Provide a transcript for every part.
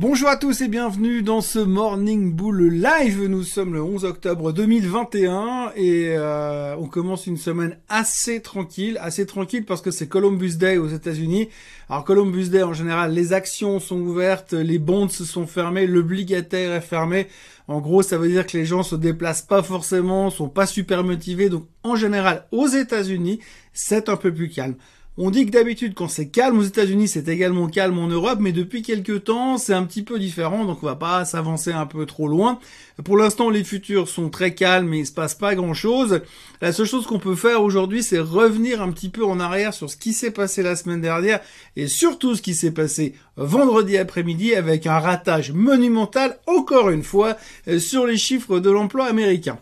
Bonjour à tous et bienvenue dans ce Morning Bull Live. Nous sommes le 11 octobre 2021 et euh, on commence une semaine assez tranquille, assez tranquille parce que c'est Columbus Day aux États-Unis. Alors Columbus Day en général, les actions sont ouvertes, les bonds se sont fermés, l'obligataire est fermé. En gros, ça veut dire que les gens se déplacent pas forcément, sont pas super motivés. Donc en général, aux États-Unis, c'est un peu plus calme. On dit que d'habitude, quand c'est calme aux États-Unis, c'est également calme en Europe, mais depuis quelques temps, c'est un petit peu différent, donc on va pas s'avancer un peu trop loin. Pour l'instant, les futurs sont très calmes et il se passe pas grand-chose. La seule chose qu'on peut faire aujourd'hui, c'est revenir un petit peu en arrière sur ce qui s'est passé la semaine dernière et surtout ce qui s'est passé vendredi après-midi avec un ratage monumental, encore une fois, sur les chiffres de l'emploi américain.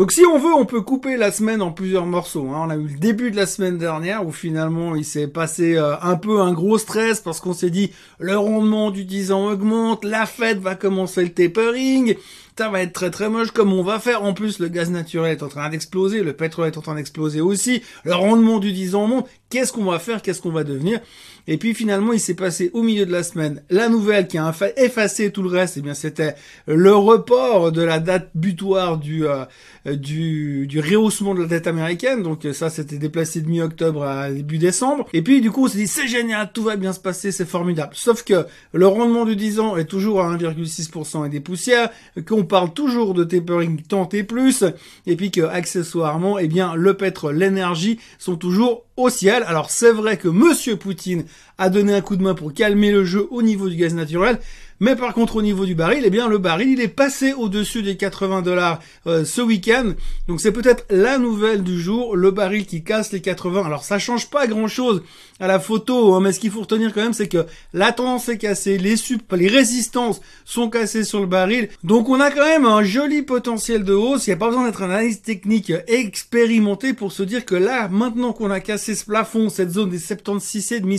Donc si on veut, on peut couper la semaine en plusieurs morceaux. Hein. On a eu le début de la semaine dernière où finalement il s'est passé euh, un peu un gros stress parce qu'on s'est dit le rendement du 10 ans augmente, la fête va commencer le tapering, ça va être très très moche comme on va faire. En plus, le gaz naturel est en train d'exploser, le pétrole est en train d'exploser aussi, le rendement du 10 ans monte. Qu'est-ce qu'on va faire? Qu'est-ce qu'on va devenir? Et puis finalement, il s'est passé au milieu de la semaine la nouvelle qui a effacé tout le reste. Et eh bien, c'était le report de la date butoir du euh, du, du rehaussement de la dette américaine. Donc ça, c'était déplacé de mi-octobre à début décembre. Et puis du coup, on s'est dit c'est génial, tout va bien se passer, c'est formidable. Sauf que le rendement du 10 ans est toujours à 1,6% et des poussières, qu'on parle toujours de tapering tant et plus, et puis que accessoirement, eh bien, le pétrole, l'énergie sont toujours au ciel. Alors c'est vrai que Monsieur Poutine a donné un coup de main pour calmer le jeu au niveau du gaz naturel, mais par contre, au niveau du baril, eh bien, le baril, il est passé au-dessus des 80 dollars euh, ce week-end. Donc, c'est peut-être la nouvelle du jour, le baril qui casse les 80. Alors, ça change pas grand-chose à la photo, hein, mais ce qu'il faut retenir quand même, c'est que la tendance est cassée, les sup, les résistances sont cassées sur le baril. Donc, on a quand même un joli potentiel de hausse. Il n'y a pas besoin d'être un analyste technique expérimenté pour se dire que là, maintenant qu'on a cassé ce plafond, cette zone des 76 et demi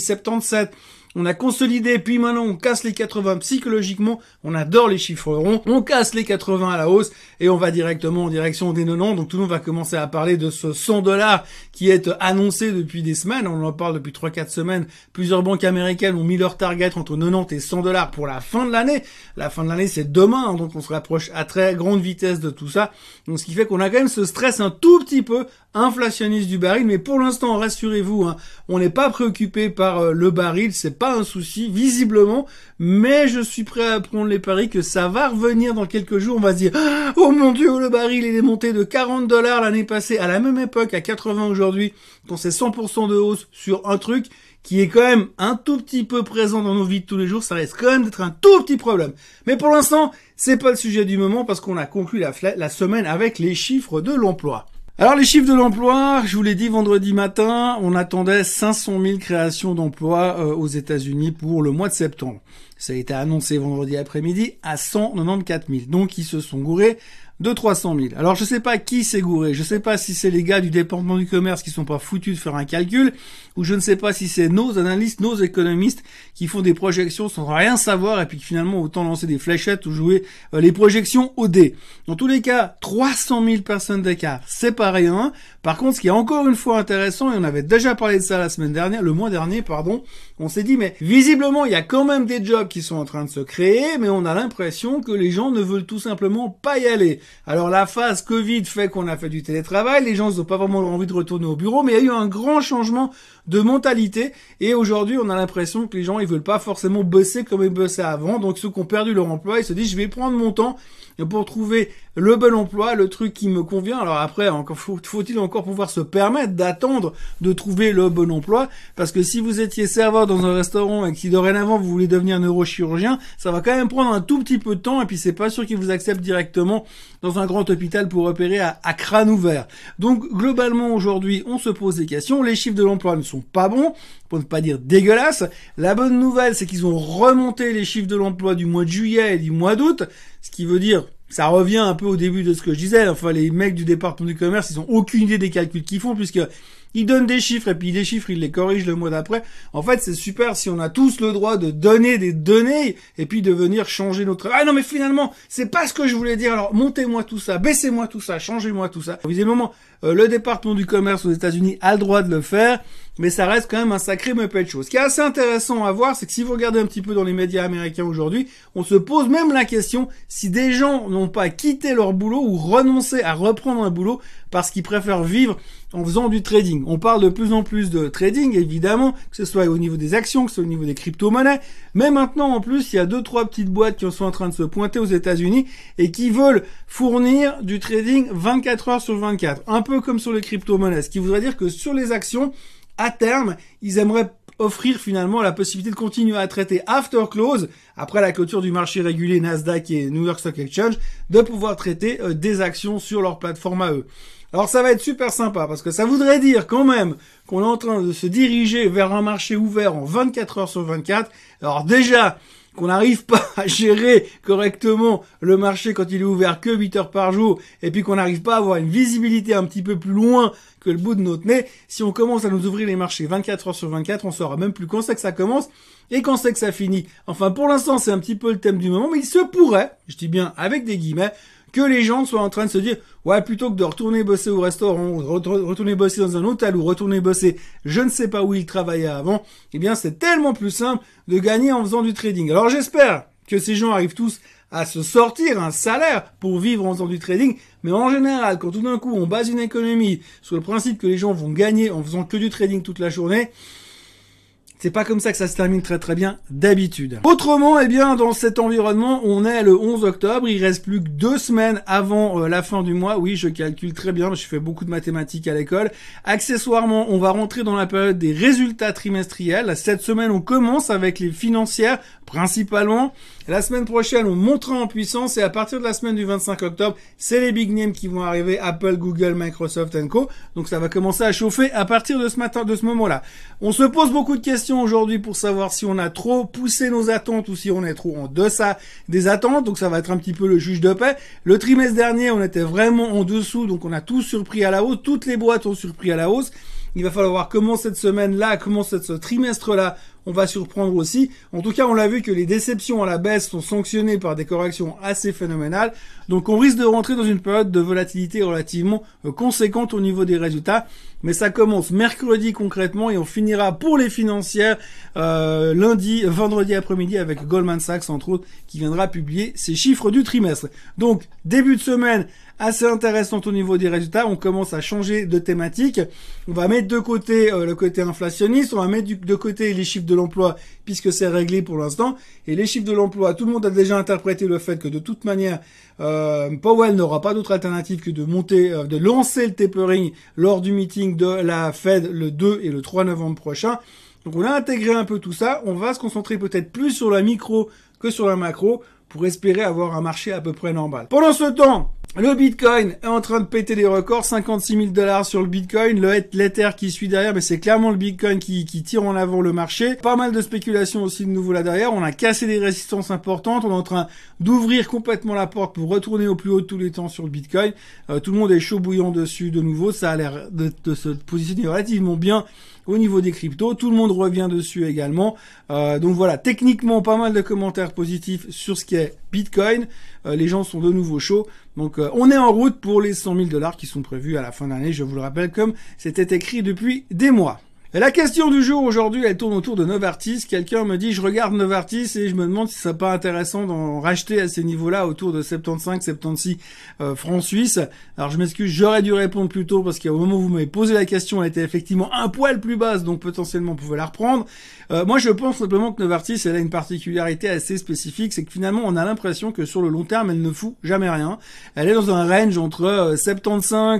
said on a consolidé, puis maintenant on casse les 80 psychologiquement, on adore les chiffres ronds, on casse les 80 à la hausse. Et on va directement en direction des 90, donc tout le monde va commencer à parler de ce 100 dollars qui est annoncé depuis des semaines, on en parle depuis 3-4 semaines, plusieurs banques américaines ont mis leur target entre 90 et 100 dollars pour la fin de l'année, la fin de l'année c'est demain, hein, donc on se rapproche à très grande vitesse de tout ça, donc ce qui fait qu'on a quand même ce stress un tout petit peu inflationniste du baril, mais pour l'instant rassurez-vous, hein, on n'est pas préoccupé par euh, le baril, pas un souci, visiblement, mais je suis prêt à prendre les paris que ça va revenir dans quelques jours. On va se dire, oh mon dieu, le baril, il est monté de 40 dollars l'année passée à la même époque, à 80 aujourd'hui, quand c'est 100% de hausse sur un truc qui est quand même un tout petit peu présent dans nos vies de tous les jours, ça reste quand même d'être un tout petit problème. Mais pour l'instant, c'est pas le sujet du moment parce qu'on a conclu la semaine avec les chiffres de l'emploi. Alors les chiffres de l'emploi, je vous l'ai dit vendredi matin, on attendait 500 000 créations d'emplois euh, aux États-Unis pour le mois de septembre. Ça a été annoncé vendredi après-midi à 194 000. Donc ils se sont gourés de 300 000. Alors je sais pas qui s'est gouré, je sais pas si c'est les gars du département du commerce qui sont pas foutus de faire un calcul, ou je ne sais pas si c'est nos analystes, nos économistes qui font des projections sans rien savoir et puis finalement autant lancer des fléchettes ou jouer euh, les projections au dé. Dans tous les cas, 300 000 personnes d'écart, c'est pas rien. Par contre, ce qui est encore une fois intéressant, et on avait déjà parlé de ça la semaine dernière, le mois dernier, pardon, on s'est dit mais visiblement il y a quand même des jobs qui sont en train de se créer, mais on a l'impression que les gens ne veulent tout simplement pas y aller. Alors la phase Covid fait qu'on a fait du télétravail, les gens n'ont pas vraiment envie de retourner au bureau, mais il y a eu un grand changement de mentalité et aujourd'hui on a l'impression que les gens ils veulent pas forcément bosser comme ils bossaient avant, donc ceux qui ont perdu leur emploi ils se disent je vais prendre mon temps pour trouver le bon emploi, le truc qui me convient. Alors après, faut-il encore pouvoir se permettre d'attendre de trouver le bon emploi, parce que si vous étiez serveur dans un restaurant et que si dorénavant vous voulez devenir neurochirurgien, ça va quand même prendre un tout petit peu de temps, et puis c'est pas sûr qu'ils vous acceptent directement dans un grand hôpital pour opérer à, crâne ouvert. Donc globalement aujourd'hui, on se pose des questions. Les chiffres de l'emploi ne pas bons, pour ne pas dire dégueulasses. La bonne nouvelle, c'est qu'ils ont remonté les chiffres de l'emploi du mois de juillet et du mois d'août, ce qui veut dire ça revient un peu au début de ce que je disais. Enfin, les mecs du département du commerce, ils ont aucune idée des calculs qu'ils font puisque il donne des chiffres et puis les chiffres, il les corrige le mois d'après. En fait, c'est super si on a tous le droit de donner des données et puis de venir changer notre... Ah non, mais finalement, c'est pas ce que je voulais dire. Alors, montez-moi tout ça, baissez-moi tout ça, changez-moi tout ça. Visiblement, euh, le département du commerce aux États-Unis a le droit de le faire, mais ça reste quand même un sacré muppet de choses. Ce qui est assez intéressant à voir, c'est que si vous regardez un petit peu dans les médias américains aujourd'hui, on se pose même la question si des gens n'ont pas quitté leur boulot ou renoncé à reprendre un boulot parce qu'ils préfèrent vivre en faisant du trading. On parle de plus en plus de trading, évidemment, que ce soit au niveau des actions, que ce soit au niveau des crypto-monnaies. Mais maintenant, en plus, il y a deux, trois petites boîtes qui sont en train de se pointer aux États-Unis et qui veulent fournir du trading 24 heures sur 24. Un peu comme sur les crypto-monnaies. Ce qui voudrait dire que sur les actions, à terme, ils aimeraient offrir finalement la possibilité de continuer à traiter after close, après la clôture du marché régulier Nasdaq et New York Stock Exchange, de pouvoir traiter euh, des actions sur leur plateforme à eux. Alors ça va être super sympa parce que ça voudrait dire quand même qu'on est en train de se diriger vers un marché ouvert en 24 heures sur 24. Alors déjà, qu'on n'arrive pas à gérer correctement le marché quand il est ouvert que 8 heures par jour, et puis qu'on n'arrive pas à avoir une visibilité un petit peu plus loin que le bout de notre nez, si on commence à nous ouvrir les marchés 24 heures sur 24, on saura même plus quand c'est que ça commence et quand c'est que ça finit. Enfin, pour l'instant, c'est un petit peu le thème du moment, mais il se pourrait, je dis bien avec des guillemets, que les gens soient en train de se dire ouais plutôt que de retourner bosser au restaurant, retourner bosser dans un hôtel ou retourner bosser je ne sais pas où ils travaillaient avant, eh bien c'est tellement plus simple de gagner en faisant du trading. Alors j'espère que ces gens arrivent tous à se sortir un salaire pour vivre en faisant du trading, mais en général, quand tout d'un coup on base une économie sur le principe que les gens vont gagner en faisant que du trading toute la journée, c'est pas comme ça que ça se termine très très bien d'habitude. Autrement, eh bien, dans cet environnement, on est le 11 octobre. Il reste plus que deux semaines avant euh, la fin du mois. Oui, je calcule très bien. Je fais beaucoup de mathématiques à l'école. Accessoirement, on va rentrer dans la période des résultats trimestriels. Cette semaine, on commence avec les financières principalement. La semaine prochaine, on montera en puissance et à partir de la semaine du 25 octobre, c'est les big names qui vont arriver, Apple, Google, Microsoft Co. Donc ça va commencer à chauffer à partir de ce matin, de ce moment-là. On se pose beaucoup de questions aujourd'hui pour savoir si on a trop poussé nos attentes ou si on est trop en deçà des attentes. Donc ça va être un petit peu le juge de paix. Le trimestre dernier, on était vraiment en dessous, donc on a tous surpris à la hausse. Toutes les boîtes ont surpris à la hausse. Il va falloir voir comment cette semaine-là, comment ce trimestre-là, on va surprendre aussi. En tout cas, on l'a vu que les déceptions à la baisse sont sanctionnées par des corrections assez phénoménales. Donc on risque de rentrer dans une période de volatilité relativement euh, conséquente au niveau des résultats. Mais ça commence mercredi concrètement et on finira pour les financières euh, lundi, vendredi après-midi avec Goldman Sachs entre autres qui viendra publier ses chiffres du trimestre. Donc début de semaine assez intéressante au niveau des résultats. On commence à changer de thématique. On va mettre de côté euh, le côté inflationniste, on va mettre de côté les chiffres de l'emploi puisque c'est réglé pour l'instant. Et les chiffres de l'emploi, tout le monde a déjà interprété le fait que de toute manière, euh, Powell n'aura pas d'autre alternative que de monter, euh, de lancer le tapering lors du meeting de la Fed le 2 et le 3 novembre prochain. Donc on a intégré un peu tout ça. On va se concentrer peut-être plus sur la micro que sur la macro pour espérer avoir un marché à peu près normal. Pendant ce temps, le Bitcoin est en train de péter les records, 56 000 dollars sur le Bitcoin, le l'Ether qui suit derrière, mais c'est clairement le Bitcoin qui, tire en avant le marché. Pas mal de spéculation aussi de nouveau là derrière. On a cassé des résistances importantes. On est en train d'ouvrir complètement la porte pour retourner au plus haut de tous les temps sur le Bitcoin. Euh, tout le monde est chaud bouillant dessus de nouveau. Ça a l'air de se positionner relativement bien au niveau des cryptos. Tout le monde revient dessus également. Euh, donc voilà, techniquement pas mal de commentaires positifs sur ce qui est Bitcoin. Euh, les gens sont de nouveau chauds. Donc euh, on est en route pour les 100 000 dollars qui sont prévus à la fin d'année, je vous le rappelle, comme c'était écrit depuis des mois. La question du jour aujourd'hui, elle tourne autour de Novartis. Quelqu'un me dit, je regarde Novartis et je me demande si ce serait pas intéressant d'en racheter à ces niveaux-là, autour de 75, 76 euh, francs suisses. Alors je m'excuse, j'aurais dû répondre plus tôt parce qu'au moment où vous m'avez posé la question, elle était effectivement un poil plus basse, donc potentiellement on pouvait la reprendre. Euh, moi je pense simplement que Novartis, elle a une particularité assez spécifique, c'est que finalement on a l'impression que sur le long terme, elle ne fout jamais rien. Elle est dans un range entre 75 euh,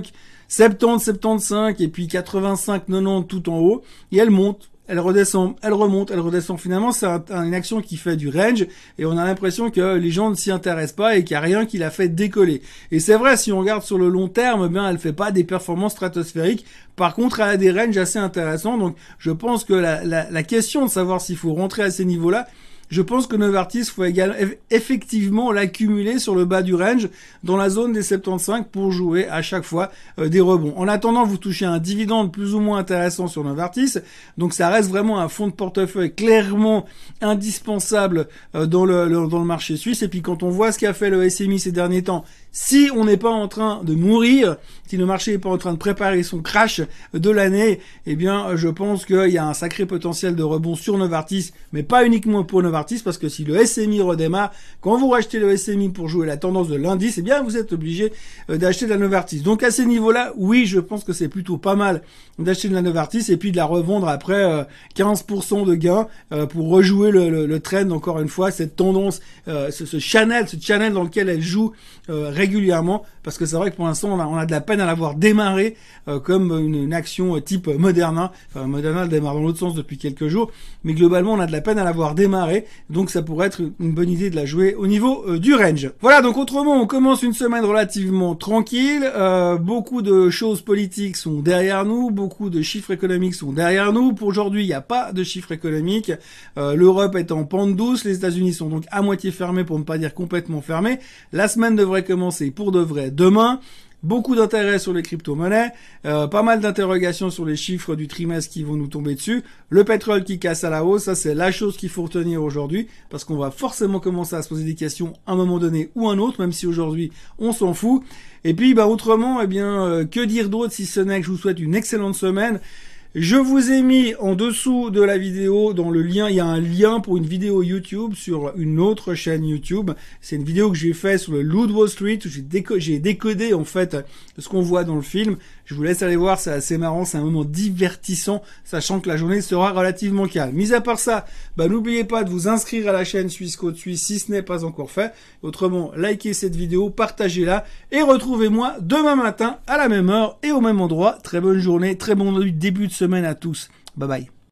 70, 75 et puis 85, 90 tout en haut et elle monte. Elle redescend, elle remonte, elle redescend. Finalement, c'est une action qui fait du range et on a l'impression que les gens ne s'y intéressent pas et qu'il n'y a rien qui la fait décoller. Et c'est vrai, si on regarde sur le long terme, bien, elle fait pas des performances stratosphériques. Par contre, elle a des ranges assez intéressants. Donc, je pense que la, la question de savoir s'il faut rentrer à ces niveaux-là, je pense que Novartis faut également effectivement l'accumuler sur le bas du range dans la zone des 75 pour jouer à chaque fois euh, des rebonds. En attendant, vous touchez un dividende plus ou moins intéressant sur Novartis, donc ça reste vraiment un fonds de portefeuille clairement indispensable euh, dans le, dans le marché suisse. Et puis quand on voit ce qu'a fait le SMI ces derniers temps, si on n'est pas en train de mourir, si le marché n'est pas en train de préparer son crash de l'année, eh bien, je pense qu'il y a un sacré potentiel de rebond sur Novartis, mais pas uniquement pour Novartis, parce que si le SMI redémarre, quand vous rachetez le SMI pour jouer la tendance de l'indice, eh bien, vous êtes obligé euh, d'acheter de la Novartis. Donc, à ces niveaux-là, oui, je pense que c'est plutôt pas mal d'acheter de la Novartis et puis de la revendre après 15% euh, de gains euh, pour rejouer le, le, trend, encore une fois, cette tendance, ce, ce, channel, ce channel dans lequel elle joue régulièrement, parce que c'est vrai que pour l'instant, on a, on a de la peine à l'avoir démarré euh, comme une, action type Moderna. Enfin, Moderna démarre dans l'autre sens depuis quelques jours, mais globalement, on a de la peine à l'avoir démarré, donc ça pourrait être une bonne idée de la jouer au niveau euh, du range. Voilà, donc autrement, on commence une semaine relativement tranquille. Euh, beaucoup de choses politiques sont derrière nous, beaucoup de chiffres économiques sont derrière nous. Pour aujourd'hui, il n'y a pas de chiffres économiques. L'Europe est en pente douce, les États-Unis sont donc à moitié fermés, pour ne pas dire complètement fermés. La semaine devrait commencer pour de vrai demain. Beaucoup d'intérêt sur les crypto-monnaies, euh, pas mal d'interrogations sur les chiffres du trimestre qui vont nous tomber dessus. Le pétrole qui casse à la hausse, ça c'est la chose qu'il faut retenir aujourd'hui, parce qu'on va forcément commencer à se poser des questions à un moment donné ou un autre, même si aujourd'hui on s'en fout. Et puis bah autrement, eh bien, euh, que dire d'autre si ce n'est que je vous souhaite une excellente semaine. Je vous ai mis en dessous de la vidéo, dans le lien, il y a un lien pour une vidéo YouTube sur une autre chaîne YouTube. C'est une vidéo que j'ai fait sur le Loot Wall Street où j'ai décodé en fait ce qu'on voit dans le film. Je vous laisse aller voir, c'est assez marrant, c'est un moment divertissant, sachant que la journée sera relativement calme. Mis à part ça, bah, n'oubliez pas de vous inscrire à la chaîne Suisse Côte Suisse si ce n'est pas encore fait. Autrement, likez cette vidéo, partagez-la et retrouvez-moi demain matin à la même heure et au même endroit. Très bonne journée, très bon début de semaine à tous. Bye bye.